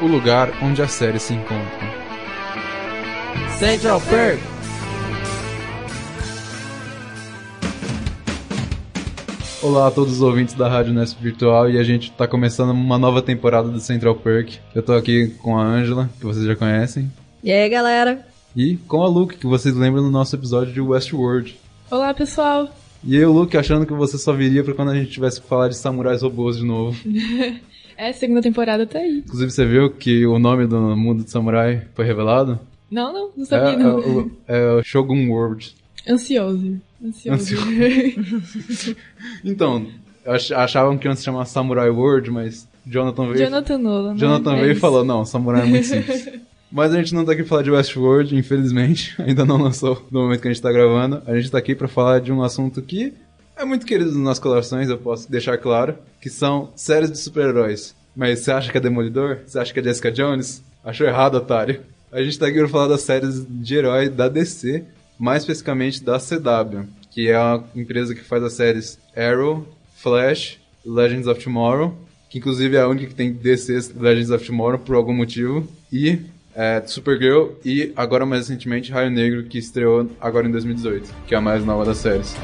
o lugar onde as séries se encontram. Central Perk. Olá a todos os ouvintes da Rádio Nesp Virtual e a gente está começando uma nova temporada do Central Perk. Eu tô aqui com a Ângela, que vocês já conhecem, E aí, galera? e com a Luke, que vocês lembram do nosso episódio de Westworld. Olá, pessoal. E eu, Luke, achando que você só viria pra quando a gente tivesse que falar de samurais robôs de novo. É, segunda temporada tá aí. Inclusive, você viu que o nome do mundo de samurai foi revelado? Não, não, não sabia é, não. É, o, é o Shogun World. Ansioso. Ansioso. Então, ach- achavam que iam se chamar Samurai World, mas Jonathan veio, Jonathan Nolan. né? Jonathan É veio e falou, não, Samurai é muito simples. Mas a gente não tá aqui pra falar de Westworld, infelizmente. Ainda não lançou no momento que a gente tá gravando. A gente tá aqui pra falar de um assunto que é muito querido nas nossas corações, eu posso deixar claro, que são séries de super-heróis. Mas você acha que é Demolidor? Você acha que é Jessica Jones? Achou errado, otário. A gente tá aqui pra falar das séries de herói da DC, mais especificamente da CW, que é a empresa que faz as séries Arrow, Flash, Legends of Tomorrow, que inclusive é a única que tem DC Legends of Tomorrow por algum motivo, e é, Supergirl, e agora mais recentemente Raio Negro, que estreou agora em 2018, que é a mais nova das séries.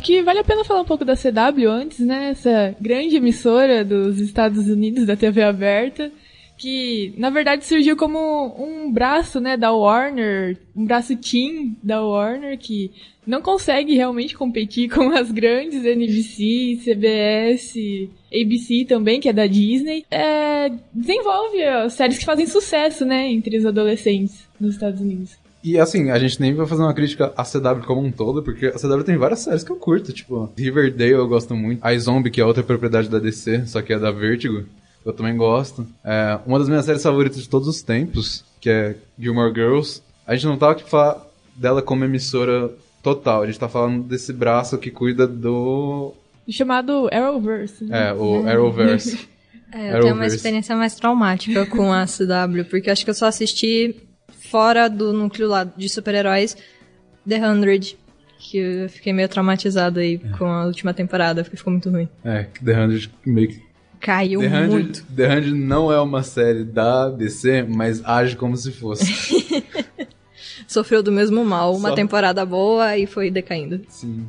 Acho que vale a pena falar um pouco da CW antes, né? Essa grande emissora dos Estados Unidos da TV aberta, que na verdade surgiu como um braço, né, da Warner, um braço teen da Warner que não consegue realmente competir com as grandes NBC, CBS, ABC também, que é da Disney. É, desenvolve ó, séries que fazem sucesso, né, entre os adolescentes nos Estados Unidos. E assim, a gente nem vai fazer uma crítica à CW como um todo, porque a CW tem várias séries que eu curto, tipo, Riverdale eu gosto muito, a Zombie, que é outra propriedade da DC, só que é da Vertigo, eu também gosto. É, uma das minhas séries favoritas de todos os tempos, que é Gilmore Girls, a gente não tá aqui pra falar dela como emissora total, a gente tá falando desse braço que cuida do... Chamado Arrowverse. né? É, o Arrowverse. É, eu tenho uma Arrowverse. experiência mais traumática com a CW, porque eu acho que eu só assisti fora do núcleo lá de super-heróis The 100, que eu fiquei meio traumatizada aí com a última temporada, porque ficou muito ruim. é, The 100 meio que Caiu The 100, muito. The 100 não é uma série da DC, mas age como se fosse. Sofreu do mesmo mal, uma Só- temporada boa e foi decaindo. Sim.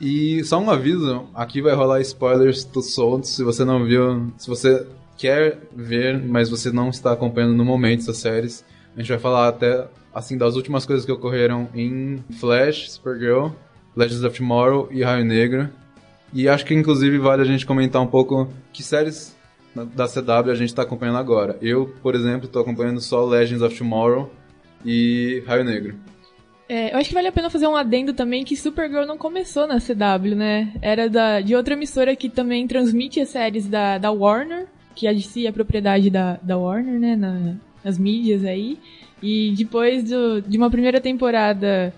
E só um aviso, aqui vai rolar spoilers soltos, se você não viu, se você quer ver, mas você não está acompanhando no momento essas séries, a gente vai falar até, assim, das últimas coisas que ocorreram em Flash, Supergirl, Legends of Tomorrow e Raio Negro. E acho que inclusive vale a gente comentar um pouco que séries da CW a gente está acompanhando agora. Eu, por exemplo, estou acompanhando só Legends of Tomorrow e Raio Negro. É, eu acho que vale a pena fazer um adendo também que Supergirl não começou na CW, né? Era da, de outra emissora que também transmite as séries da, da Warner, que a DC é propriedade da, da Warner, né? Na- nas mídias aí. E depois do- de uma primeira temporada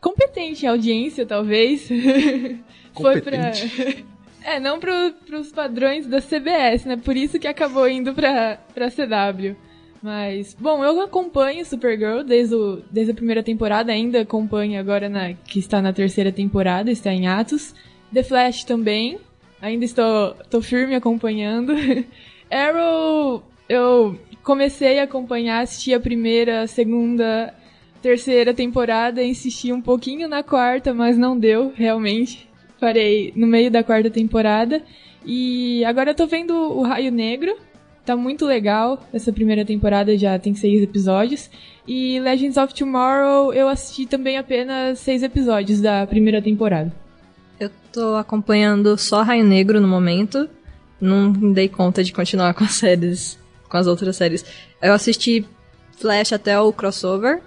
competente em audiência, talvez, foi pra... É, não pro, pros padrões da CBS, né? Por isso que acabou indo pra, pra CW. Mas, bom, eu acompanho Supergirl desde, o, desde a primeira temporada, ainda acompanho agora na, que está na terceira temporada, está em atos. The Flash também, ainda estou, estou firme acompanhando. Arrow, eu comecei a acompanhar, assisti a primeira, a segunda, terceira temporada, insisti um pouquinho na quarta, mas não deu, realmente. Parei no meio da quarta temporada. E agora eu tô vendo o Raio Negro, Tá muito legal. Essa primeira temporada já tem seis episódios. E Legends of Tomorrow eu assisti também apenas seis episódios da primeira temporada. Eu tô acompanhando só Raio Negro no momento. Não dei conta de continuar com as séries, com as outras séries. Eu assisti Flash até o crossover.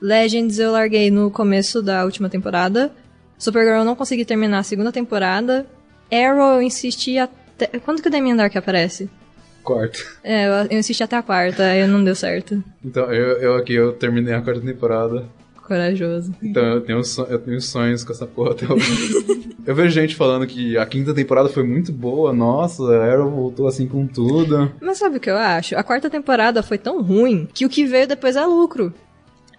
Legends eu larguei no começo da última temporada. Supergirl eu não consegui terminar a segunda temporada. Arrow eu insisti até. Quando que o Damien Dark aparece? Quarto. É, eu, insisti até a quarta, aí não deu certo. Então, eu, eu aqui, eu terminei a quarta temporada. Corajoso. Então eu tenho, eu tenho sonhos com essa porra até hoje. Eu vejo gente falando que a quinta temporada foi muito boa, nossa, a Arrow voltou assim com tudo. Mas sabe o que eu acho? A quarta temporada foi tão ruim que o que veio depois é lucro.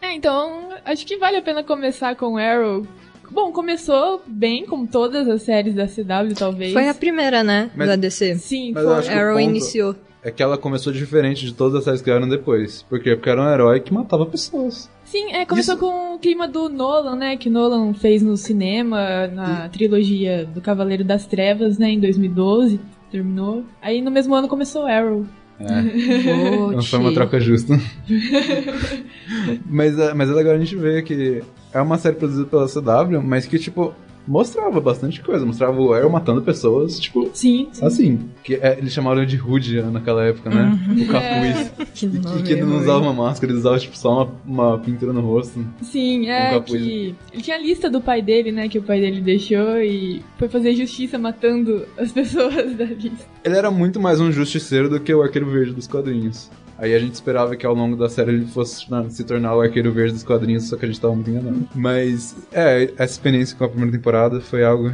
É, então acho que vale a pena começar com Arrow. Bom, começou bem, como todas as séries da CW, talvez. Foi a primeira, né? Mas- da DC. Sim, Mas eu foi. acho que o Arrow ponto- iniciou. É que ela começou diferente de todas as séries que vieram depois. Por quê? Porque era um herói que matava pessoas. Sim, é, começou Isso- com o clima do Nolan, né? Que Nolan fez no cinema, na trilogia do Cavaleiro das Trevas, né? Em 2012, terminou. Aí no mesmo ano começou Arrow. É. Não foi uma troca justa. mas, é, mas é legal a gente ver que é uma série produzida pela CW, mas que, tipo, mostrava bastante coisa. Mostrava o Arrow matando pessoas, tipo, Sim, sim. assim. Que é, eles chamaram de Rude naquela época, né? O capuz. Que E que, que ele não usava uma máscara, ele usava, tipo, só uma, uma pintura no rosto. Sim, Um é capuz. que ele tinha a lista do pai dele, né, que o pai dele deixou e foi fazer justiça matando as pessoas da lista. Ele era muito mais um justiceiro do que o Arqueiro Verde dos quadrinhos. Aí a gente esperava que ao longo da série ele fosse se tornar o Arqueiro Verde dos quadrinhos, só que a gente tava muito enganado. Mas, é, essa experiência com a primeira temporada foi algo.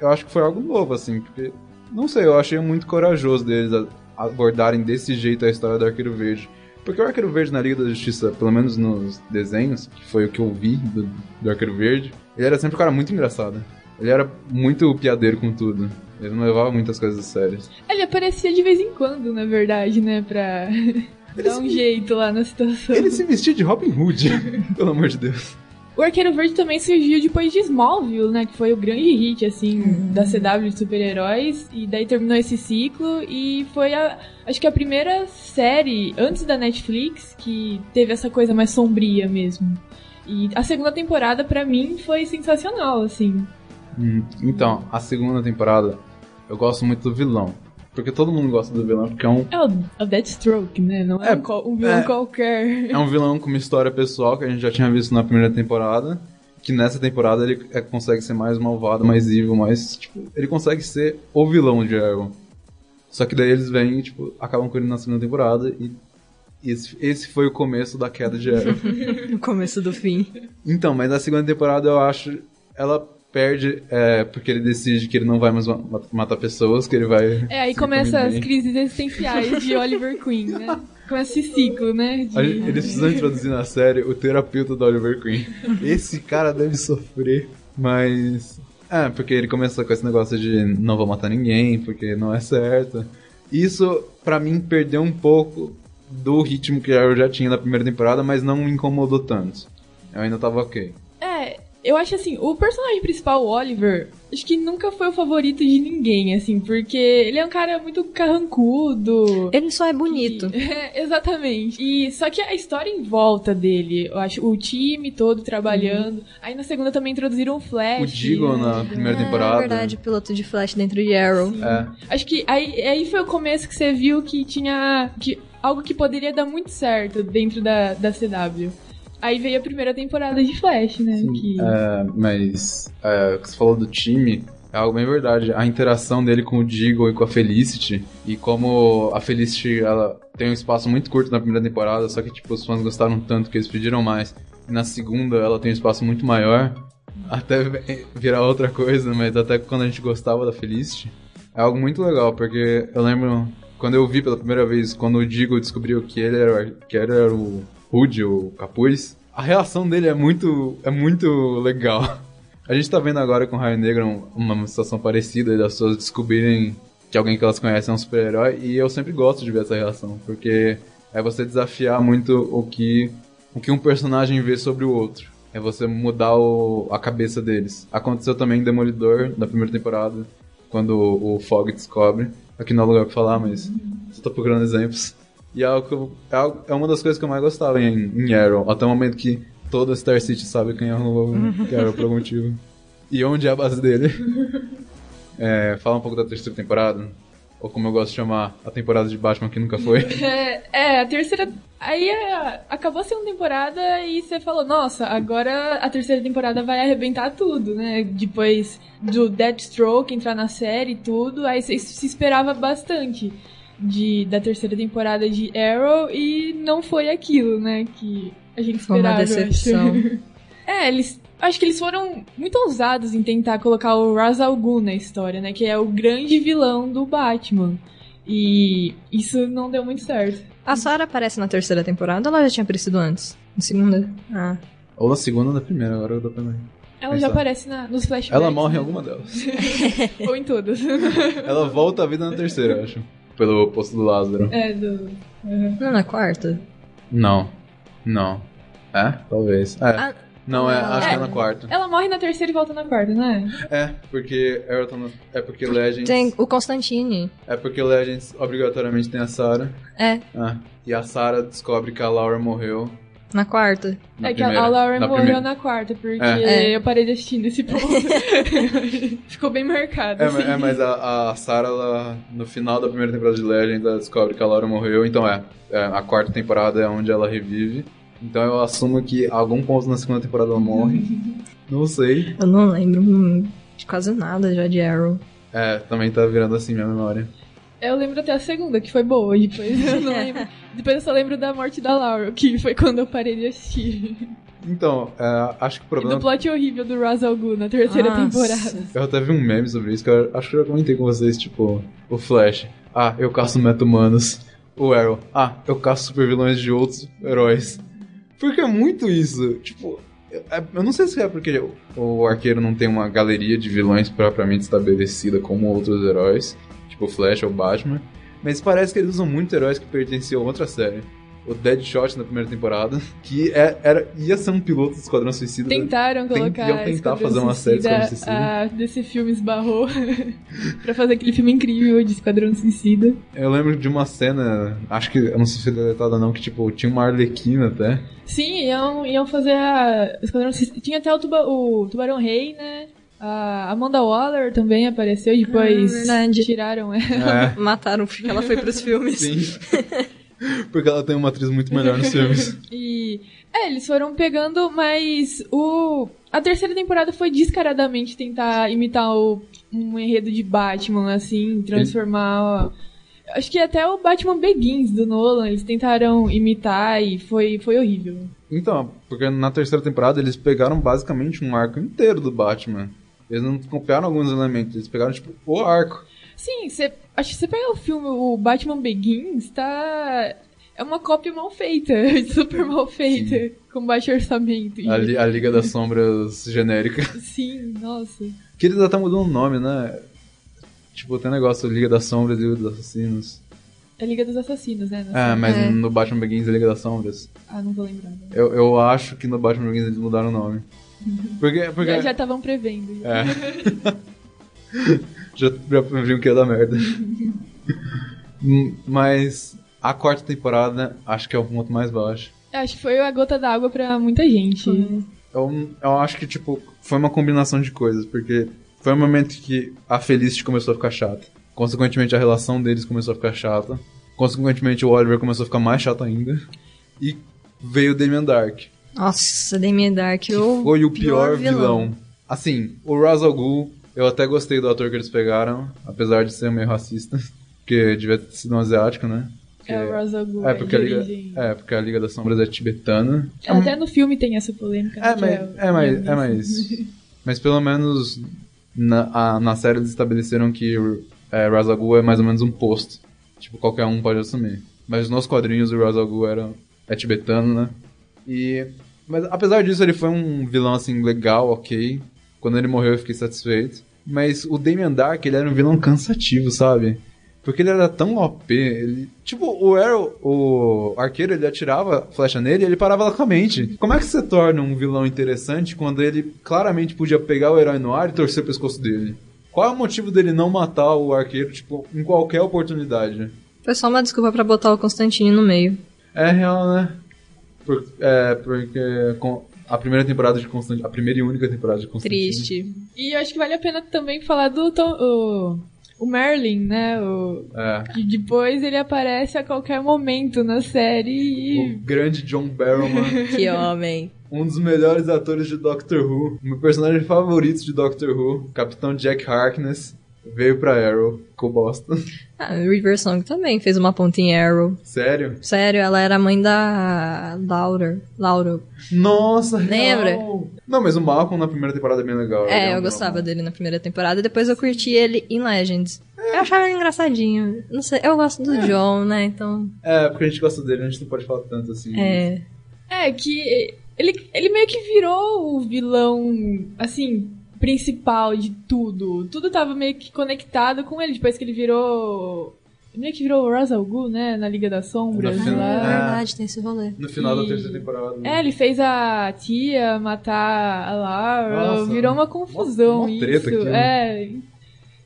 Eu acho que foi algo novo, assim, porque. Não sei, eu achei muito corajoso deles abordarem desse jeito a história do Arqueiro Verde. Porque o Arqueiro Verde na Liga da Justiça, pelo menos nos desenhos, que foi o que eu vi do, do Arqueiro Verde, ele era sempre um cara muito engraçado. Ele era muito piadeiro com tudo. Ele não levava muitas coisas sérias. Ele aparecia de vez em quando, na verdade, né, pra dar um jeito lá na situação. Ele se vestia de Robin Hood, pelo amor de Deus. O Arqueiro Verde também surgiu depois de Smallville, né? Que foi o grande hit, assim, da CW de super-heróis. E daí terminou esse ciclo. E foi a. Acho que a primeira série, antes da Netflix, que teve essa coisa mais sombria mesmo. E a segunda temporada, pra mim, foi sensacional, assim. Hum, Então, a segunda temporada, eu gosto muito do vilão. Porque todo mundo gosta do vilão, porque é um, É o, é o Deathstroke, né? Não é, É, um, um vilão é. qualquer. é um vilão com uma história pessoal que a gente já tinha visto na primeira temporada. Que nessa temporada ele é- consegue ser mais malvado, mais evil, mais. Tipo, ele consegue ser o vilão de Arrow. Só que daí eles vêm e, tipo, acabam com ele na segunda temporada e. Esse, esse foi o começo da queda de Arrow. No começo do fim. Então, mas na segunda temporada eu acho. Ela perde é, porque ele decide que ele não vai mais ma- matar pessoas, que ele vai. É, aí começa as crises existenciais de Oliver Queen, né? Começa esse ciclo, né? de- Eles precisam introduzir na série o terapeuta do Oliver Queen. Esse cara deve sofrer, mas. É, porque ele começa com esse negócio de não vou matar ninguém, porque não é certo. Isso, pra mim, perdeu um pouco do ritmo que eu já tinha na primeira temporada, mas não me incomodou tanto. Eu ainda tava ok. É, eu acho assim, o personagem principal, o Oliver, acho que nunca foi o favorito de ninguém, assim, porque ele é um cara muito carrancudo. Ele só é bonito. É, exatamente. E só que a história em volta dele, eu acho, o time todo trabalhando. Aí na segunda também introduziram o Flash. O Deagle na primeira É temporada. verdade, piloto de Flash dentro de Arrow. É. Acho que aí, aí foi o começo que você viu que tinha que, algo que poderia dar muito certo dentro da, da CW. Aí veio a primeira temporada de Flash, né? que... É, mas é, o que você falou do time é algo bem verdade. A interação dele com o Deagle e com a Felicity, e como a Felicity ela tem um espaço muito curto na primeira temporada, só que tipo, os fãs gostaram tanto que eles pediram mais. E na segunda ela tem um espaço muito maior, até vi- virar outra coisa, mas até quando a gente gostava da Felicity. É algo muito legal, porque eu lembro quando eu vi pela primeira vez, quando o Deagle descobriu que ele era, que ele era o Hood, o capuz, a reação dele é muito, é muito legal. A gente tá vendo agora com Raio Negro um- uma situação parecida das pessoas descobrirem que alguém que elas conhecem é um super-herói e eu sempre gosto de ver essa reação, porque é você desafiar muito o que o que um personagem vê sobre o outro. É você mudar o- a cabeça deles. Aconteceu também em Demolidor, na primeira temporada, quando o, o Fog descobre. Aqui não é lugar pra falar, mas só tô procurando exemplos. E é, algo que eu- é, é uma das coisas que eu mais gostava em, em Arrow, até o momento que toda Star City sabe quem é o que é Arrow por algum motivo. E onde é a base dele. É, fala um pouco da terceira temporada. Ou como eu gosto de chamar, a temporada de Batman que nunca foi. É, é, a terceira. Aí é, acabou a segunda temporada e você falou, nossa, agora a terceira temporada vai arrebentar tudo, né? Depois do Deathstroke entrar na série e tudo, aí você se esperava bastante de, da terceira temporada de Arrow e não foi aquilo, né? Que a gente Foi uma esperava. eu acho. decepção. É, eles Acho que eles foram muito ousados em tentar colocar o Ra's al Ghul na história, né? Que é o grande vilão do Batman. E isso não deu muito certo. A Sarah aparece na terceira temporada ou ela já tinha aparecido antes? Na segunda? Ah. Ou na segunda ou na primeira, agora eu dou pra mim. Ela já aparece na- nos flashbacks. Ela morre em né? alguma delas. Ou em todas. Ela volta à vida na terceira, eu acho. Pelo posto do Lázaro. é, do... Não, na quarta? Não. Não. É? Talvez. É. Ah, não, é, acho que é É. na quarta. Ela morre na terceira e volta na quarta, não é? É, porque Ayrton. É porque Legends. Tem o Constantine. É porque Legends obrigatoriamente tem a Sarah. É, Ah, e a Sarah descobre que a Laura morreu. Na quarta. Na é que primeira, a Laura na morreu primeira. na quarta, porque É. eu parei de assistir nesse ponto. Ficou bem marcado. É, assim. é, mas a, a Sarah, ela, no final da primeira temporada de Legends, ela descobre que a Laura morreu. Então é, é, a quarta temporada é onde ela revive. Então eu assumo que a algum ponto na segunda temporada ela morre. Não sei. Eu não lembro de quase nada já de Arrow. É, também tá virando assim minha memória. Eu lembro até a segunda, que foi boa. Depois eu não lembro. Depois eu só lembro da morte da Laura, que foi quando eu parei de assistir. Então, é, acho que o E problema. do plot horrível do Ra's al Ghul na terceira Nossa. temporada. Eu até vi um meme sobre isso, que eu acho que eu já comentei com vocês, tipo, o Flash. Ah, eu caço meta-humanos. O Arrow. Ah, eu caço super vilões de outros heróis. Porque é muito isso. Tipo, é- eu não sei se é porque o arqueiro não tem uma galeria de vilões propriamente estabelecida como outros heróis, tipo o Flash ou Batman. Mas parece que eles usam muito heróis que pertenciam a outra série. O Deadshot na primeira temporada, que é- era, ia ser um piloto do Esquadrão Suicida. Tentaram Tem- colocar iam tentar fazer uma série Suicida, Esquadrão Suicida. a desse filme esbarrou pra fazer aquele filme incrível de Esquadrão Suicida. Eu lembro de uma cena, acho que, eu não sei se foi deletada não, que tipo, tinha uma arlequina até. Sim, iam, iam fazer a Esquadrão Suicida. Tinha até o, tuba, o Tubarão Rei, né? A Amanda Waller também apareceu, depois Ah, tiraram ela. É, Mataram porque ela foi pros filmes. sim. Porque ela tem uma atriz muito melhor nos filmes. E. É, eles foram pegando, mas o. A terceira temporada foi descaradamente tentar imitar o, um enredo de Batman, assim, transformar. Acho que até o Batman Begins do Nolan, eles tentaram imitar e foi, foi horrível. Então, porque na terceira temporada eles pegaram basicamente um arco inteiro do Batman. Eles não copiaram alguns elementos, eles pegaram tipo o arco. Sim, você, acho que você pega o filme, o Batman Begins, tá. É uma cópia mal feita, super mal feita, com baixo orçamento. A, li- a Liga das Sombras genérica. Sim, nossa. Que eles até mudou o nome, né? Tipo, tem negócio Liga das Sombras e Liga dos Assassinos. É Liga dos Assassinos, né? É, mas É. no Batman Begins é Liga das Sombras. Ah, não vou lembrar. né? Eu, eu acho que no Batman Begins eles mudaram o nome. Porque, porque... Já estavam prevendo. É. já, já previam que ia dar merda. Hum, Mas a quarta temporada acho que é o ponto mais baixo. Acho que foi a gota d'água pra muita gente. Eu, eu acho que, tipo, foi uma combinação de coisas, porque foi um momento que a Felicity começou a ficar chata. Consequentemente, a relação deles começou a ficar chata. Consequentemente, o Oliver começou a ficar mais chato ainda. E veio o Damien Dark. Nossa, Damien Dark, o Foi o pior, vilão. Assim, o Ra's al Ghul, eu até gostei do ator que eles pegaram, apesar de ser meio racista. Porque devia ter sido um asiático, né? Porque- É o Ra's al Ghul, é, porque a de Liga, é, porque a Liga das Sombras é tibetana. Até no filme tem essa polêmica. É, né, que mas, é, mas, é, mas, mas pelo menos na, a- na série eles estabeleceram que é, Ra's al Ghul é mais ou menos um posto. Tipo, qualquer um pode assumir. Mas nos quadrinhos o Ra's al Ghul era, é tibetano, né? E, mas apesar disso ele foi um vilão assim legal, ok. Quando ele morreu eu fiquei satisfeito. Mas o Damien Dark ele era um vilão cansativo, sabe? Porque ele era tão OP, ele... Tipo, o Arrow, o arqueiro, ele atirava flecha nele e ele parava lá com a mente. Como é que você torna um vilão interessante quando ele claramente podia pegar o herói no ar e torcer o pescoço dele? Qual é o motivo dele não matar o arqueiro, tipo, em qualquer oportunidade? Foi só uma desculpa pra botar o Constantine no meio. É real, né? Por- é, porque com a primeira temporada de Constantine, a primeira e única temporada de Constantine. Triste. E eu acho que vale a pena também falar do Tom- o, o Merlin, né? O, É. que depois ele aparece a qualquer momento na série O e. grande John Barrowman. Que homem. Um dos melhores atores de Doctor Who. Meu personagem favorito de Doctor Who, Capitão Jack Harkness. Veio pra Arrow, ficou bosta. Ah, River Song também fez uma ponta em Arrow. Sério? Sério, ela era a mãe da Laura. Laura. Nossa, Lembra? real. Não, mas o Malcolm na primeira temporada é bem legal. É, eu gostava dele na primeira temporada. Depois eu curti ele em Legends. Eu achava ele engraçadinho. Não sei, eu gosto do John, né? Então. É, porque a gente gosta dele, a gente não pode falar tanto assim. É. É, que ele, ele meio que virou o vilão, assim, principal de tudo. Tudo tava meio que conectado com ele, depois que ele virou... Meio que virou o Ra's al Ghul, né, na Liga das Sombras No Ah, final- é lá. verdade, tem esse rolê. No final E- da terceira temporada. né? É, ele fez a tia matar a Lara, Nossa, virou uma confusão mó- mó treta isso. aquilo. É,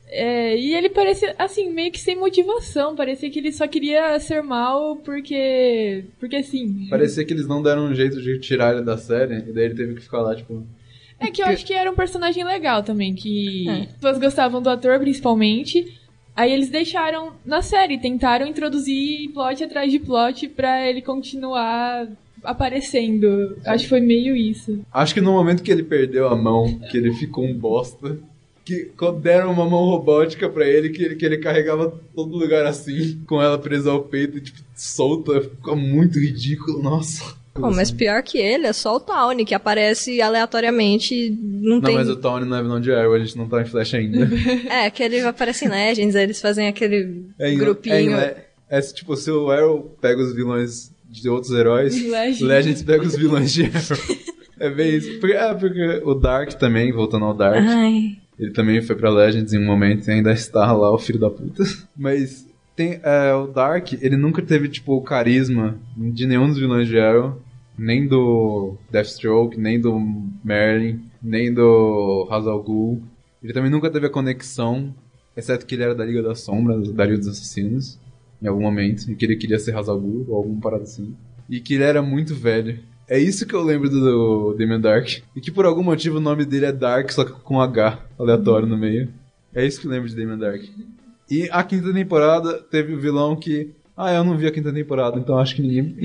é, e ele parecia, assim, meio que sem motivação, parecia que ele só queria ser mal porque, porque sim. Parecia que eles não deram um jeito de tirar ele da série, e daí ele teve que ficar lá, tipo. É que eu acho que era um personagem legal também, que É. as pessoas gostavam do ator principalmente. Aí eles deixaram na série, tentaram introduzir plot atrás de plot pra ele continuar aparecendo. Acho que foi meio isso. Acho que no momento que ele perdeu a mão, que ele ficou um bosta, que deram uma mão robótica pra ele, que ele, que ele carregava todo lugar assim, com ela presa ao peito, tipo, solta, ficou muito ridículo, nossa. Pô, mas pior que ele é só o Tawny, que aparece aleatoriamente. Não, Não, tem. mas o Tony não é vilão de Arrow, a gente não tá em Flash ainda. É, que ele aparece em Legends, aí eles fazem aquele É, em- grupinho. É, é, é, tipo, se o Arrow pega os vilões de outros heróis, Legends. Legends pega os vilões de Arrow. É bem isso. Porque, é, porque o Dark também, voltando ao Dark, Ai. ele também foi pra Legends em um momento e ainda está lá, o filho da puta. Mas tem, é, o Dark, ele nunca teve, tipo, o carisma de nenhum dos vilões de Arrow. Nem do Deathstroke, nem do Merlin, nem do Ra's al Ghul. Ele também nunca teve a conexão, exceto que ele era da Liga das Sombras, da Liga dos Assassinos, em algum momento, e que ele queria ser Ra's al Ghul, ou alguma parada assim. E que ele era muito velho. É isso que eu lembro do, do Dark. E que por algum motivo o nome dele é Dark, só que com H aleatório no meio. É isso que eu lembro de Damien Dark. E a quinta temporada teve o vilão que. Ah, eu não vi a quinta temporada, então acho que ninguém.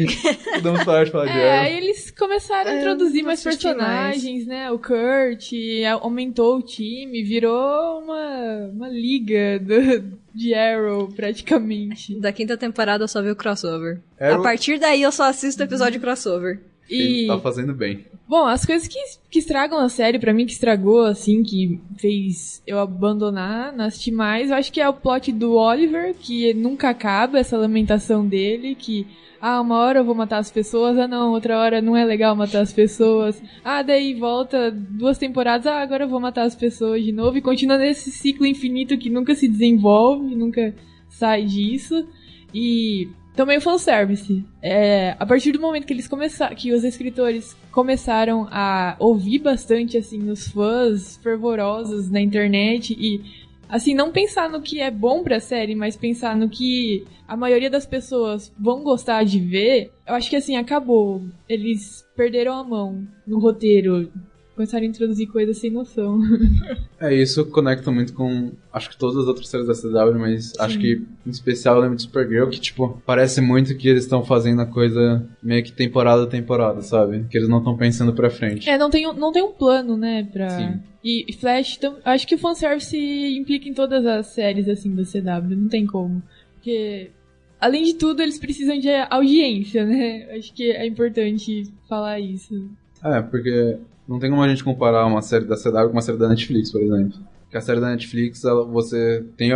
Podemos parar de falar de É, Arrow. aí eles começaram a É, introduzir mais personagens, né? O Kurt aumentou o time, virou uma, uma liga do, de Arrow, praticamente. Da quinta temporada eu só vi o crossover. Arrow- A partir daí eu só assisto o episódio crossover. Ele E, tá fazendo bem. Bom, as coisas que, que estragam a série, pra mim, que estragou, assim, que fez eu abandonar, não assistir mais, eu acho que é o plot do Oliver, que nunca acaba, essa lamentação dele, que ah, uma hora eu vou matar as pessoas, ah não, outra hora não é legal matar as pessoas. Ah, daí volta duas temporadas, ah, agora eu vou matar as pessoas de novo e continua nesse ciclo infinito que nunca se desenvolve, nunca sai disso. E também fanservice. É, a partir do momento que eles começaram, que os escritores começaram a ouvir bastante assim os fãs fervorosos na internet e assim não pensar no que é bom pra série, mas pensar no que a maioria das pessoas vão gostar de ver, eu acho que assim acabou. Eles perderam a mão no roteiro. Começaram a introduzir coisas sem noção. É, isso conecta muito com, acho que todas as outras séries da CW, mas acho que, em especial, eu lembro de Supergirl, que, tipo, parece muito que eles estão fazendo a coisa meio que temporada a temporada, sabe? Que eles não estão pensando pra frente. É, não tem, um- não tem um plano, né, pra... Sim. E, e Flash, tam- acho que o fanservice implica em todas as séries, assim, da CW, não tem como. Porque, além de tudo, eles precisam de audiência, né? Acho que é importante falar isso. É, porque não tem como a gente comparar uma série da CW com uma série da Netflix, por exemplo. Porque a série da Netflix, ela, você tem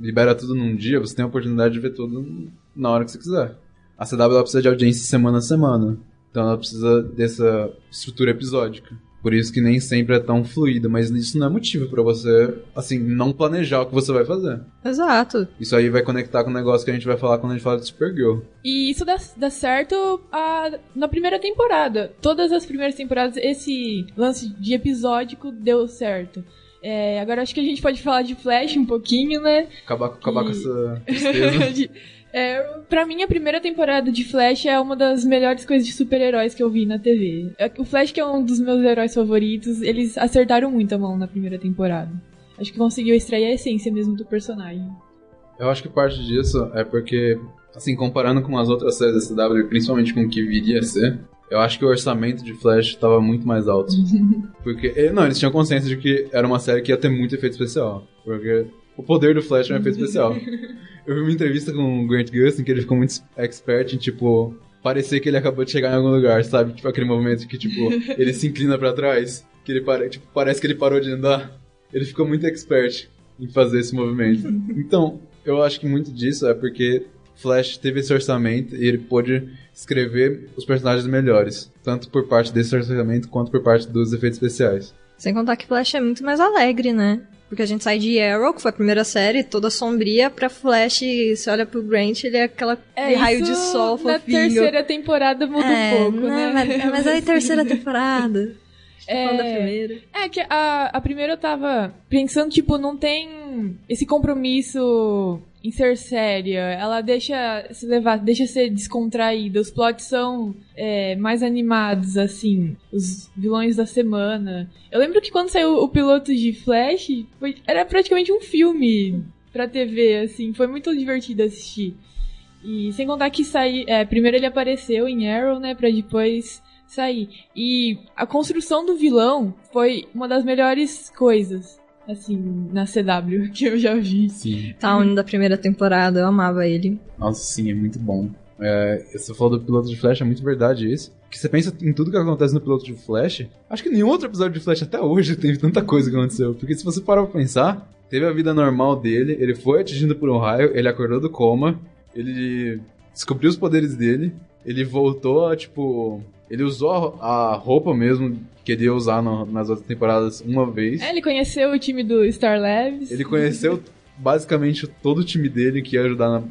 libera tudo num dia, você tem a oportunidade de ver tudo na hora que você quiser. A CW ela precisa de audiência semana a semana. Então ela precisa dessa estrutura episódica. Por isso que nem sempre é tão fluida, mas isso não é motivo pra você, assim, não planejar o que você vai fazer. Exato. Isso aí vai conectar com o negócio que a gente vai falar quando a gente fala de Supergirl. E isso dá, dá certo a- na primeira temporada. Todas as primeiras temporadas, esse lance de episódico deu certo. É, agora acho que a gente pode falar de Flash um pouquinho, né? Acabar, acabar com E- essa tristeza. É, pra mim, a primeira temporada de Flash é uma das melhores coisas de super-heróis que eu vi na TV. É, O Flash, que é um dos meus heróis favoritos, eles acertaram muito a mão na primeira temporada. Acho que conseguiu extrair a essência mesmo do personagem. Eu acho que parte disso é porque, assim, comparando com as outras séries da CW, principalmente com o que viria a ser, eu acho que o orçamento de Flash estava muito mais alto. porque, não, eles tinham consciência de que era uma série que ia ter muito efeito especial. Porque o poder do Flash é um efeito especial. Eu vi uma entrevista com o Grant Gustin que ele ficou muito expert em, tipo, parecer que ele acabou de chegar em algum lugar, sabe? Tipo, aquele momento que, tipo, ele se inclina para trás, que ele para, tipo, parece que ele parou de andar. Ele ficou muito expert em fazer esse movimento. Então, eu acho que muito disso é porque Flash teve esse orçamento e ele pôde escrever os personagens melhores, tanto por parte desse orçamento quanto por parte dos efeitos especiais. Sem contar que Flash é muito mais alegre, né? Porque a gente sai de Arrow, que foi a primeira série, toda sombria, pra Flash, e você olha pro Grant, ele é aquela É, raio de sol na fofinho. terceira temporada muda é, um pouco, né? Mas, mas aí terceira temporada. É. Da primeira. É que a, a primeira eu tava pensando, tipo, não tem esse compromisso em ser séria. Ela deixa se levar, deixa ser descontraída. Os plots são é, mais animados, assim. Os vilões da semana. Eu lembro que quando saiu o piloto de Flash, foi- era praticamente um filme pra TV, assim. Foi muito divertido assistir. E sem contar que sair, é, primeiro ele apareceu em Arrow, né, pra depois sair. E a construção do vilão foi uma das melhores coisas, assim, na CW que eu já vi. Sim. Town da primeira temporada, eu amava ele. Nossa, sim, é muito bom. É, você falou do piloto de Flash, é muito verdade isso. Que você pensa em tudo que acontece no piloto de Flash. Acho que nenhum outro episódio de Flash até hoje teve tanta coisa que aconteceu. Porque se você parar pra pensar, teve a vida normal dele, ele foi atingido por um raio, ele acordou do coma, ele descobriu os poderes dele, ele voltou a, tipo. Ele usou a roupa mesmo que ele ia usar no- nas outras temporadas uma vez. É, ele conheceu o time do Star Labs. Ele conheceu basicamente todo o time dele que ia ajudar na-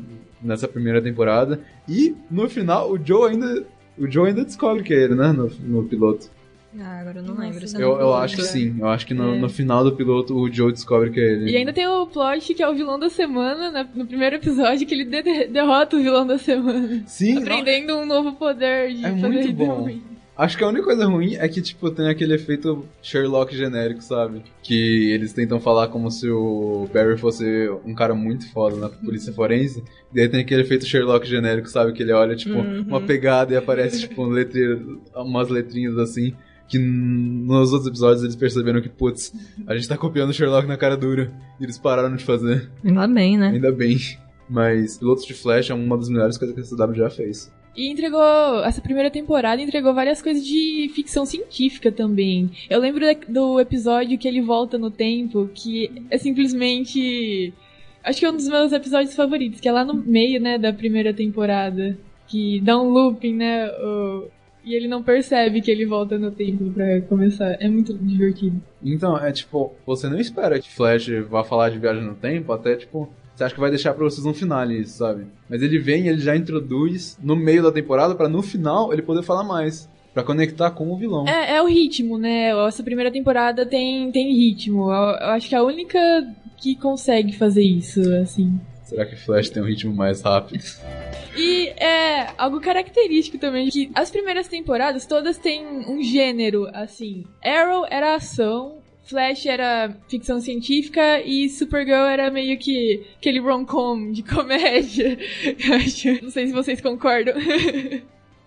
nessa primeira temporada. E no final o Joe ainda. O Joe ainda descobre que é ele, né? No, no piloto. Ah, agora eu não lembro. não Eu, não eu lembro. acho que sim. Eu acho que no, É. no final do piloto o Joe descobre que é ele. E ainda tem o plot que é o vilão da semana, né, no primeiro episódio, que ele de- derrota o vilão da semana. Sim, Aprendendo um novo poder de É fazer muito bom. ruim. Acho que a única coisa ruim é que, tipo, tem aquele efeito Sherlock genérico, sabe? Que eles tentam falar como se o Barry fosse um cara muito foda na polícia forense. E aí tem aquele efeito Sherlock genérico, sabe? Que ele olha, tipo, Uhum. uma pegada e aparece, tipo, um letre... umas letrinhas assim. Que nos outros episódios eles perceberam que, putz, a gente tá copiando o Sherlock na cara dura. E eles pararam de fazer. Ainda bem, né? Ainda bem. Mas Pilotos de Flash é uma das melhores coisas que a CW já fez. E entregou, essa primeira temporada entregou várias coisas de ficção científica também. Eu lembro do episódio que ele volta no tempo, que é simplesmente. Acho que é um dos meus episódios favoritos, que é lá no meio, né, da primeira temporada. Que dá um looping, né? o- e ele não percebe que ele volta no tempo pra começar. É muito divertido. Então, é tipo, você não espera que Flash vá falar de viagem no tempo, até tipo, você acha que vai deixar pra vocês no final isso, sabe? Mas ele vem, ele já introduz no meio da temporada pra no final ele poder falar mais, Pra conectar com o vilão. É, é o ritmo, né? Essa primeira temporada tem, tem ritmo. Eu, eu acho que é a única que consegue fazer isso, assim. Será que Flash tem um ritmo mais rápido? E é algo característico também, que as primeiras temporadas todas têm um gênero, assim. Arrow era ação, Flash era ficção científica e Supergirl era meio que aquele rom-com de comédia. Não sei se vocês concordam.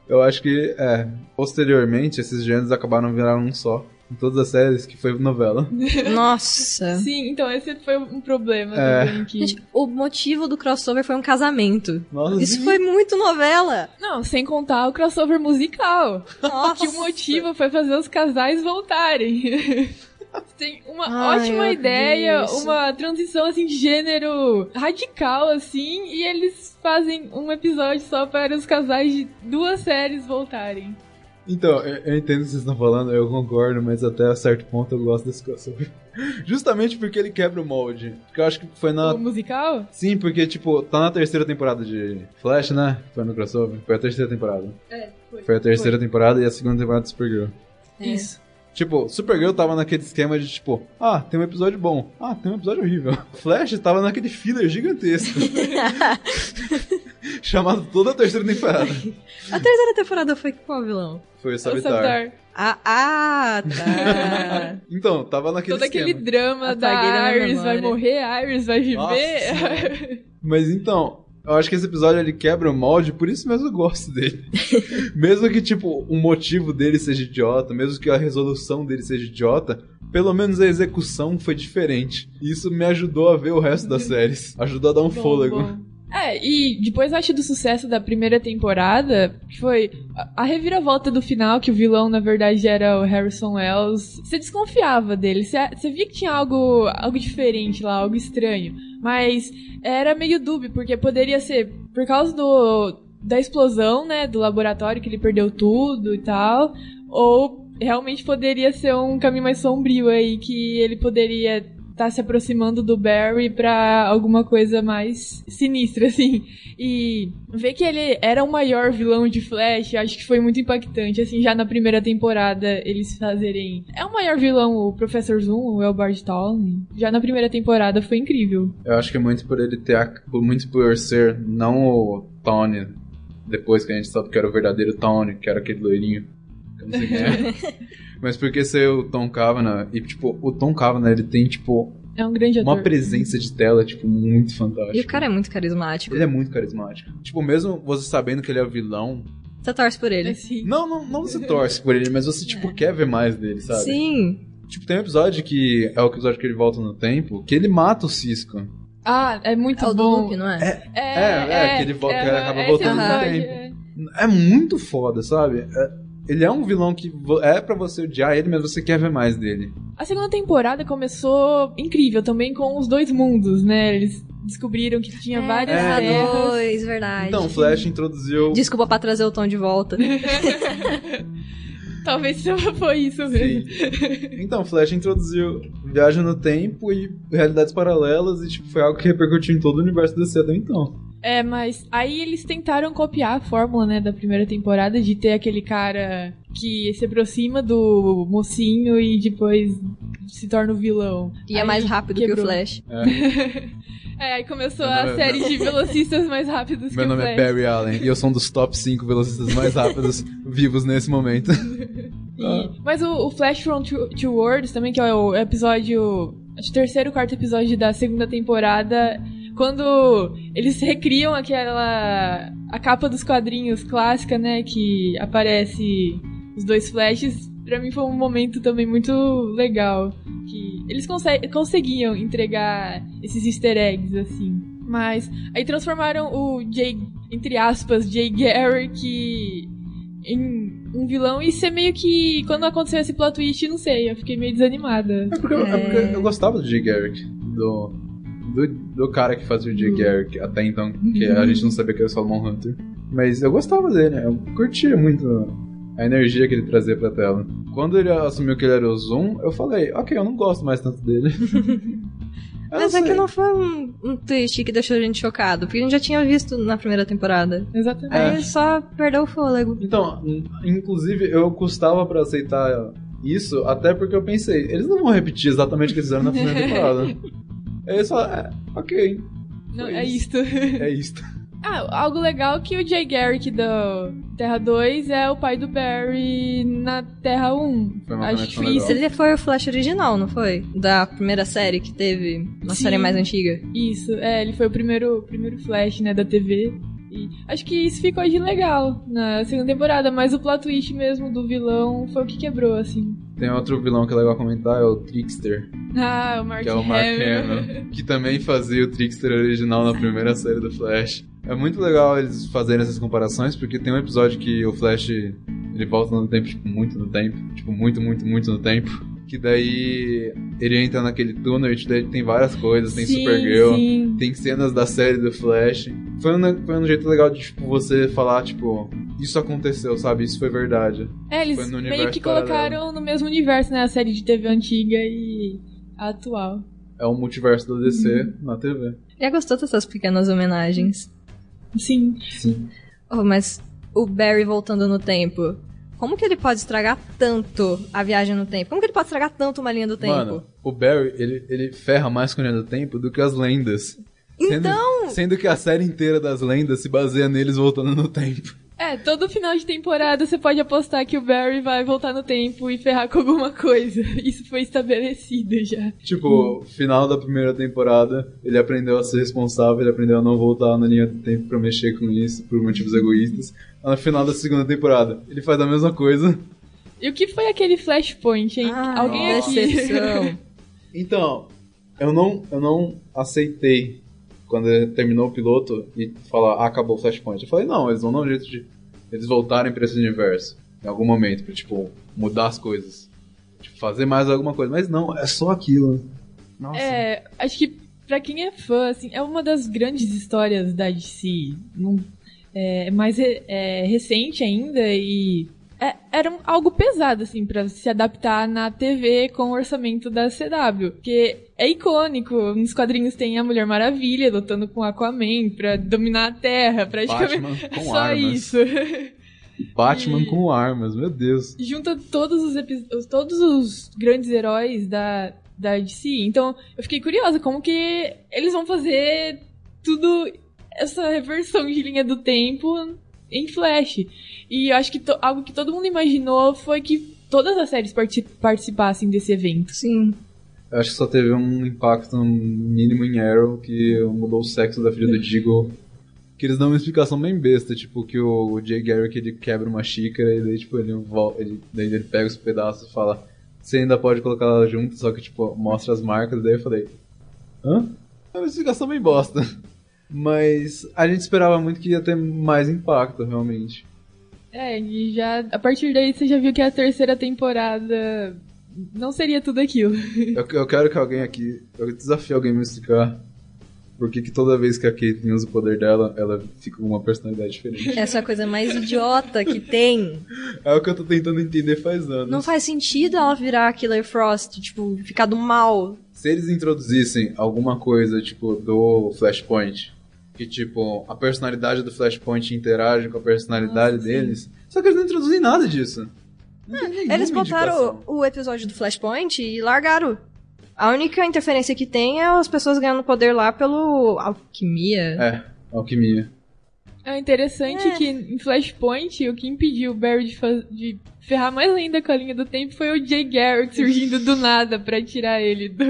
Eu acho que, é, posteriormente esses gêneros acabaram virando um só. Em todas as séries que foi novela. Nossa. Sim, então esse foi um problema É. também. Que... Gente, o motivo do crossover foi um casamento. Nossa, Isso sim. foi muito novela. Não, sem contar o crossover musical. Nossa. Que o motivo foi fazer os casais voltarem. Tem uma Ai, ótima ideia, isso. uma transição assim de gênero radical assim, e eles fazem um episódio só para os casais de duas séries voltarem. Então, eu, eu entendo o que vocês estão falando, eu concordo, mas até certo ponto eu gosto desse crossover. Justamente porque ele quebra o molde. Porque eu acho que foi na. O musical? Sim, porque, tipo, tá na terceira temporada de Flash, né? Foi no crossover? Foi a terceira temporada. É, foi. Foi a terceira temporada e a segunda temporada de Supergirl. Isso. Tipo, Supergirl tava naquele esquema de tipo, ah, tem um episódio bom, ah, tem um episódio horrível. Flash tava naquele filler gigantesco. chamado toda a terceira temporada. A terceira temporada foi com qual vilão? Foi o O Savitar. Savitar. Ah, ah tá. Então, tava naquele Todo aquele esquema. drama Apaguei da Iris vai morrer, a Iris vai viver. Mas então, Eu acho que esse episódio ele quebra o molde, por isso mesmo eu gosto dele. mesmo que, tipo, o motivo dele seja idiota, mesmo que a resolução dele seja idiota, pelo menos a execução foi diferente. E isso me ajudou a ver o resto das séries. Ajudou a dar um Bom, fôlego. bom. É, e depois acho do sucesso da primeira temporada, que foi a- reviravolta do final, que o vilão na verdade era o Harrison Wells. Você desconfiava dele, você via que tinha algo, algo diferente lá, algo estranho. Mas era meio dúbio, porque poderia ser por causa do, da explosão, né, do laboratório, que ele perdeu tudo e tal, ou realmente poderia ser um caminho mais sombrio aí, que ele poderia tá se aproximando do Barry pra alguma coisa mais sinistra, assim. E ver que ele era o maior vilão de Flash, acho que foi muito impactante, assim, já na primeira temporada eles fazerem... É o maior vilão, o Professor Zoom, o Elbart Talley. Já na primeira temporada foi incrível. Eu acho que é muito por ele ter. a- Muito por ser não o Tony. Depois que a gente sabe que era o verdadeiro Tony, que era aquele loirinho. Eu não sei quem é. Mas porque ser o Tom Cavanagh. E, tipo, o Tom Cavanagh, ele tem, tipo, É um grande ator. uma presença de tela, tipo, muito E fantástica. o cara é muito carismático. Ele é muito carismático. Tipo, mesmo você sabendo que ele é o vilão. Você torce por ele. Assim. Não, não, não você torce por ele, mas você, tipo, quer ver mais dele, sabe? Sim. Tipo, tem um episódio que é o episódio que ele volta no tempo, que ele mata o Cisco. Ah, é muito É o do bom. Luke, não é? É, É, é, que ele vo- que ele acaba voltando no tempo. é. É muito foda, sabe? É- ele é um vilão que é pra você odiar ele, mas você quer ver mais dele. A segunda temporada começou incrível também com os dois mundos, né? Eles descobriram que tinha várias É, terras. dois, verdade. Então, o Flash introduziu. Desculpa pra trazer o tom de volta. Talvez foi isso mesmo. Sim. Então, Flash introduziu viagem no tempo e realidades paralelas, e tipo, foi algo que repercutiu em todo o universo DC até então. É, mas aí eles tentaram copiar a fórmula, né, da primeira temporada de ter aquele cara que se aproxima do mocinho e depois se torna o vilão. E é Aí mais rápido que o quebrou. Flash. É. É, aí começou Meu a nome é- série de velocistas mais rápidos Meu que nome o é Flash. Barry Allen e eu sou um dos top 5 velocistas mais rápidos vivos nesse momento. E- mas o, o Flash from Two, Two Worlds também, que é o episódio. Acho que o terceiro, quarto episódio da segunda temporada. Quando eles recriam aquela. a capa dos quadrinhos clássica, né? Que aparece os dois flashes. Pra mim foi um momento também muito legal. Que eles conse- conseguiam entregar esses easter eggs, assim. Mas aí transformaram o Jay, entre aspas, Jay Garrick em um vilão e ser meio que. Quando aconteceu esse plot twist, não sei, eu fiquei meio desanimada. É porque, eu- é porque eu gostava do Jay Garrick, do, do, do cara que fazia o Jay Garrick até então, que a gente não sabia que era o Salmon Hunter. Mas eu gostava dele, eu curtia muito a energia que ele trazia pra tela. Quando ele assumiu que ele era o Zoom, eu falei, ok, eu não gosto mais tanto dele. Mas é que não foi um, um twist que deixou a gente chocado, porque a gente já tinha visto na primeira temporada. Exatamente. É. Aí só perdeu o fôlego. Então, in- inclusive, eu custava pra aceitar isso, até porque eu pensei, eles não vão repetir exatamente o que eles fizeram na primeira temporada. Aí eu só, é, ok, Não, é isso. isto. é isto. ah, algo legal que o Jay Garrick do Terra 2 é o pai do Barry na Terra 1. Foi uma Acho que isso. Ele foi o Flash original, não foi? Da primeira série que teve, uma Sim. série mais antiga. isso, é, ele foi o primeiro, primeiro Flash, né, da TV. E acho que isso ficou de legal na segunda temporada, mas o plot twist mesmo do vilão foi o que quebrou, assim. Tem outro vilão que é legal comentar, é o Trickster, Ah, o Mark que é o Mark Hamill. Que também fazia o Trickster original na primeira série do Flash. É muito legal eles fazerem essas comparações, porque tem um episódio que o Flash ele volta no tempo, tipo, muito no tempo, tipo, muito, muito, muito no tempo. Que daí ele entra naquele túnel e daí tem várias coisas, tem Sim, Supergirl, sim. tem cenas da série do Flash. Foi um, foi um jeito legal de, tipo, você falar, tipo, isso aconteceu, sabe? Isso foi verdade. É, eles Foi no meio que paralelo. colocaram no mesmo universo, né? A série de TV antiga e a atual. É o multiverso da DC na TV. E eu gostou dessas pequenas homenagens. Sim. Sim. Oh, mas o Barry voltando no tempo. Como que ele pode estragar tanto a viagem no tempo? Como que ele pode estragar tanto uma linha do tempo? Mano, o Barry, ele, ele ferra mais com a linha do tempo do que as lendas. Sendo, Então- Sendo que a série inteira das lendas se baseia neles voltando no tempo. É, todo final de temporada você pode apostar que o Barry vai voltar no tempo e ferrar com alguma coisa. Isso foi estabelecido já. Tipo, final da primeira temporada, ele aprendeu a ser responsável, ele aprendeu a não voltar na linha do tempo pra mexer com isso, por motivos egoístas. No final da segunda temporada, ele faz a mesma coisa. E o que foi aquele flashpoint, hein? Ah, Alguém aqui. Então, eu não, eu não aceitei quando terminou o piloto e falar, ah, acabou o Flashpoint. Eu falei, não, eles vão dar um jeito de eles voltarem pra esse universo em algum momento, pra, tipo, mudar as coisas. Tipo, fazer mais alguma coisa. Mas não, é só aquilo. Nossa. É, acho que pra quem é fã, assim, é uma das grandes histórias da DC. Não, é mais re- é, recente ainda e é- era um- algo pesado, assim, pra se adaptar na TV com o orçamento da CW. Porque é icônico, nos quadrinhos tem a Mulher Maravilha lutando com Aquaman pra dominar a Terra, praticamente. Batman com Só armas. isso. Batman E- com armas, meu Deus. junta todos os, epi- todos os grandes heróis da, da DC. Então, eu fiquei curiosa como que eles vão fazer tudo essa reversão de linha do tempo em Flash. E eu acho que to- algo que todo mundo imaginou foi que todas as séries parti- participassem desse evento. Sim. Eu acho que só teve um impacto mínimo em Arrow que mudou o sexo da filha do Deagle. Que eles dão uma explicação bem besta, tipo, que o, Jay Garrick ele quebra uma xícara e daí, tipo, ele, ele, daí ele pega os pedaços e fala você ainda pode colocar ela junto, só que, tipo, mostra as marcas, daí eu falei, hã? É uma explicação bem bosta. Mas a gente esperava muito que ia ter mais impacto, realmente. É, e já a partir daí você já viu que a terceira temporada não seria tudo aquilo. Eu, eu quero que alguém aqui, eu desafio alguém a me explicar por que que toda vez que a Caitlyn usa o poder dela, ela fica com uma personalidade diferente. Essa é a coisa mais idiota que tem. É o que eu tô tentando entender faz anos. Não faz sentido ela virar Killer Frost, tipo, ficar do mal. Se eles introduzissem alguma coisa, tipo, do Flashpoint, que, tipo, a personalidade do Flashpoint interage com a personalidade Nossa, deles, só que eles não introduzem nada disso. Não nenhuma Eles botaram indicação. o, o episódio do Flashpoint e largaram. A única interferência que tem é as pessoas ganhando poder lá pelo alquimia. É, alquimia. É interessante É. que em Flashpoint, o que impediu o Barry de, faz- de ferrar mais ainda com a linha do tempo foi o Jay Garrick surgindo do nada pra tirar ele do.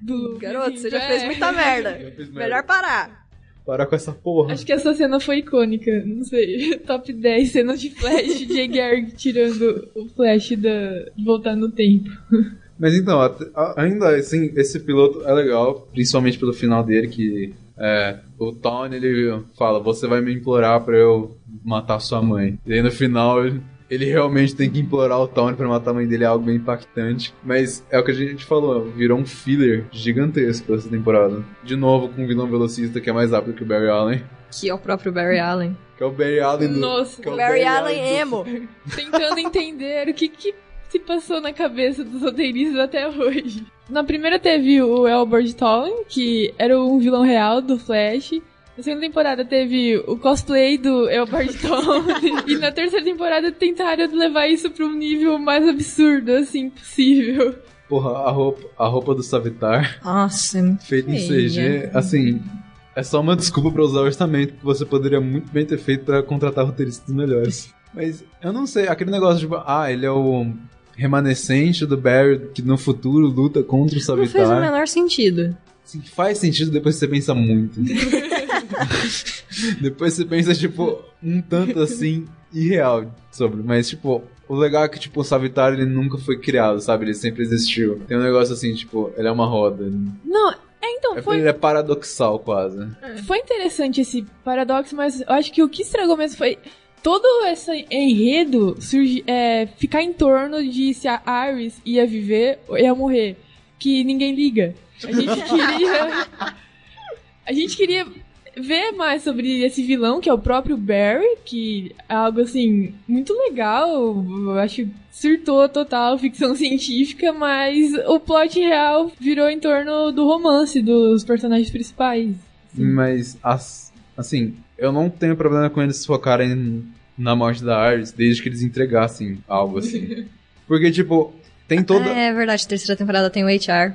do Garoto, você já É. fez muita merda. Merda. Melhor parar. Parar com essa porra. Acho que essa cena foi icônica, não sei. Top 10 cenas de Flash, Jay Garrick tirando o Flash da, de voltar no tempo. Mas então, ainda assim, esse piloto é legal, principalmente pelo final dele, que é, o Tony ele fala, você vai me implorar pra eu matar sua mãe. E aí no final ele, ele realmente tem que implorar o Tony pra matar a mãe dele, é algo bem impactante. Mas é o que a gente falou, virou um filler gigantesco essa temporada. De novo com um vilão velocista que é mais rápido que o Barry Allen. Que é o próprio Barry Allen. Que é o Barry Allen do... Nossa, que é o Barry Allen do- emo. tentando entender o que, que se passou na cabeça dos roteiristas até hoje. Na primeira teve o Elbert Tollin, que era um vilão real do Flash. Na segunda temporada teve o cosplay do Elbert Tollin. e na terceira temporada tentaram levar isso para um nível mais absurdo, assim, possível. Porra, a roupa, a roupa do Savitar, Nossa, é feita em. CG, assim... É só uma desculpa pra usar o orçamento que você poderia muito bem ter feito pra contratar roteiristas melhores. Mas eu não sei, aquele negócio tipo, ah, ele é o remanescente do Barry que no futuro luta contra o Não fez o Savitar. menor sentido. Assim, faz sentido depois que você pensa muito. depois você pensa, tipo, um tanto assim, irreal sobre. Mas, tipo, o legal é que, tipo, o Savitar ele nunca foi criado, sabe? Ele sempre existiu. Tem um negócio assim, tipo, ele é uma roda. Não, é então, É, foi Ele é paradoxal, quase. Foi interessante esse paradoxo, mas eu acho que o que estragou mesmo foi todo esse enredo surgi, é, ficar em torno de se a Iris ia viver ou ia morrer. Que ninguém liga. A gente queria. A gente queria ver mais sobre esse vilão, que é o próprio Barry, que é algo assim, muito legal. Eu acho que surtou total ficção científica, mas o plot real virou em torno do romance dos personagens principais. Mas, as- assim, eu não tenho problema com eles focarem na morte da Iris desde que eles entregassem algo assim. Porque, tipo, tem toda. É verdade, a terceira temporada tem o HR.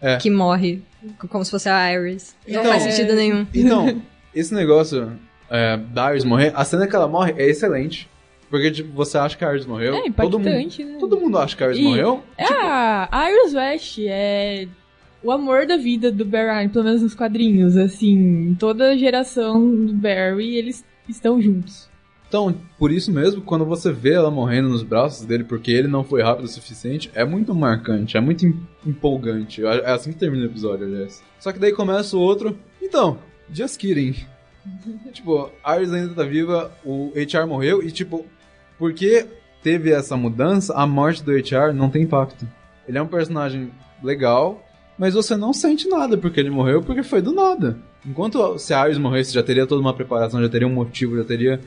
É. Que morre. Como se fosse a Iris. Não Então- faz sentido nenhum. Então, esse negócio é, da Iris morrer, a cena que ela morre é excelente. Porque, tipo, você acha que a Iris morreu. É todo mundo, impactante, né? todo mundo acha que a Iris E- morreu. É a Iris West é o amor da vida do Barry, pelo menos nos quadrinhos, assim, toda a geração do Barry, eles estão juntos. Então, por isso mesmo, quando você vê ela morrendo nos braços dele porque ele não foi rápido o suficiente, é muito marcante, é muito em- empolgante. É assim que termina o episódio, aliás. Só que daí começa o outro. Então, just kidding. tipo, a Iris ainda tá viva, o HR morreu e, tipo, porque teve essa mudança, a morte do HR não tem impacto. Ele é um personagem legal, mas você não sente nada porque ele morreu, porque foi do nada. Enquanto se a Iris morresse, já teria toda uma preparação, já teria um motivo, já teria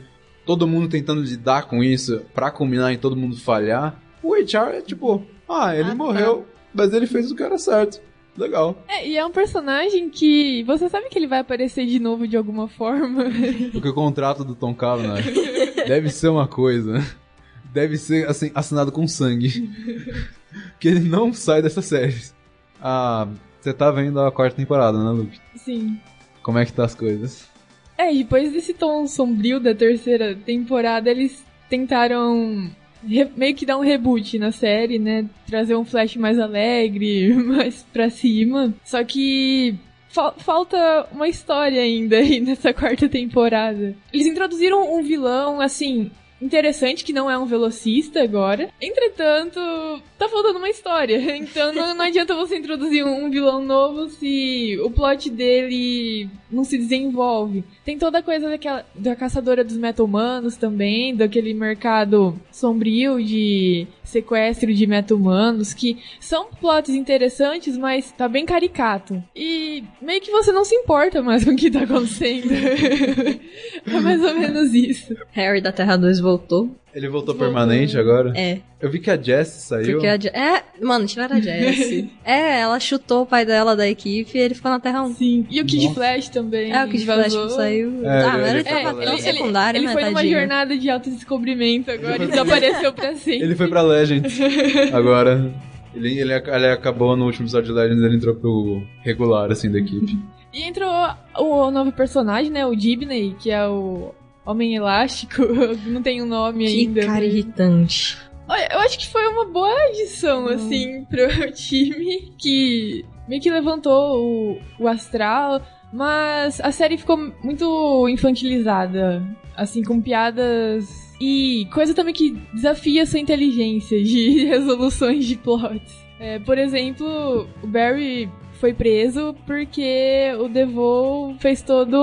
todo mundo tentando lidar com isso pra culminar em todo mundo falhar. O HR é tipo, ah, ele Ah, tá. morreu, mas ele fez o que era certo. Legal. É, e é um personagem que você sabe que ele vai aparecer de novo de alguma forma. Porque o contrato do Tom Cavanagh deve ser uma coisa. Deve ser assim, assinado com sangue. que ele não sai dessa série. Ah, você tá vendo a quarta temporada, né, Luke? Sim. Como é que tá as coisas? É, e depois desse tom sombrio da terceira temporada, eles tentaram meio que dar um reboot na série, né? Trazer um Flash mais alegre, mais pra cima. Só que fal- falta uma história ainda aí nessa quarta temporada. Eles introduziram um vilão, assim, interessante, que não é um velocista agora. Entretanto, tá faltando uma história. Então não, não adianta você introduzir um, vilão novo se o plot dele não se desenvolve. Tem toda a coisa daquela, da caçadora dos meta-humanos também, daquele mercado sombrio de sequestro de meta-humanos, que são plots interessantes, mas tá bem caricato. E meio que você não se importa mais com o que tá acontecendo. é mais ou menos isso. Harry da Terra 2 voltou. Ele voltou Voltou. permanente agora? É, Eu vi que a Jess saiu. porque a Je- É, mano, tiraram a Jessie. é, ela chutou o pai dela da equipe e ele ficou na Terra 1. Sim. E o Kid Nossa. Flash também. É, o Kid Flash vazou. que saiu. É, ah, ele- mas ele ele tava foi- tão ele- secundário, ele né, foi numa tadinho. jornada de autodescobrimento agora e desapareceu pra sempre. Ele foi pra Legends. Agora. Ele, ele, ele acabou no último episódio de Legends, ele entrou pro regular, assim, da equipe. E entrou o novo personagem, né? O Dibney, que é o Homem Elástico. Não tem um nome Que ainda. cara mas- irritante. Olha, eu acho que foi uma boa adição, Hum. assim, pro time, que meio que levantou o, o astral, mas a série ficou muito infantilizada, assim, com piadas e coisa também que desafia sua inteligência de resoluções de plots. É, por exemplo, o Barry foi preso porque o Devon fez toda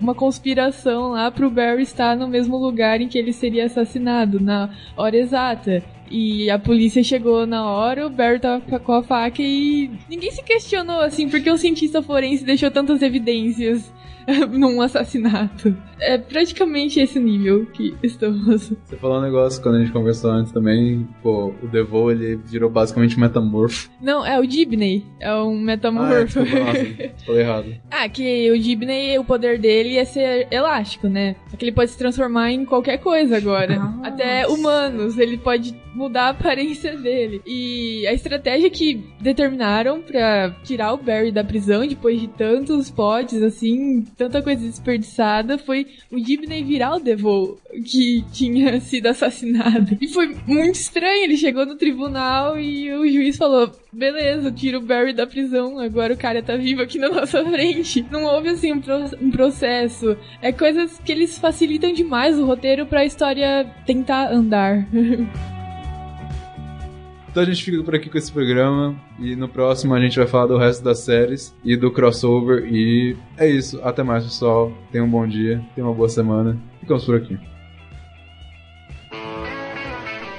uma conspiração lá pro Barry estar no mesmo lugar em que ele seria assassinado, na hora exata. E a polícia chegou na hora, o Barry tava com a faca e ninguém se questionou, assim, porque o cientista forense deixou tantas evidências num assassinato. É praticamente esse nível que estamos. Você falou um negócio quando a gente conversou antes também, pô, o Devo, ele virou basicamente um metamorfo. Não, é o Dibney, é um Ah, é, metamorfo. desculpa, nossa, falei errado. Ah, que o Dibney, o poder dele é ser elástico, né? É que ele pode se transformar em qualquer coisa agora. Nossa. Até humanos, ele pode mudar a aparência dele. E a estratégia que determinaram pra tirar o Barry da prisão depois de tantos pods, assim, tanta coisa desperdiçada, foi o Dibney virar o Devil que tinha sido assassinado. E foi muito estranho, ele chegou no tribunal e o juiz falou: beleza, tira o Barry da prisão, agora o cara tá vivo aqui na nossa frente. Não houve assim um, pro- um processo. É coisas que eles facilitam demais o roteiro pra história tentar andar. Então a gente fica por aqui com esse programa e no próximo a gente vai falar do resto das séries e do crossover e é isso. Até mais, pessoal. Tenham um bom dia, tenham uma boa semana. Ficamos por aqui.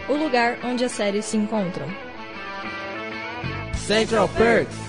O lugar onde as séries se encontram. Central Perk.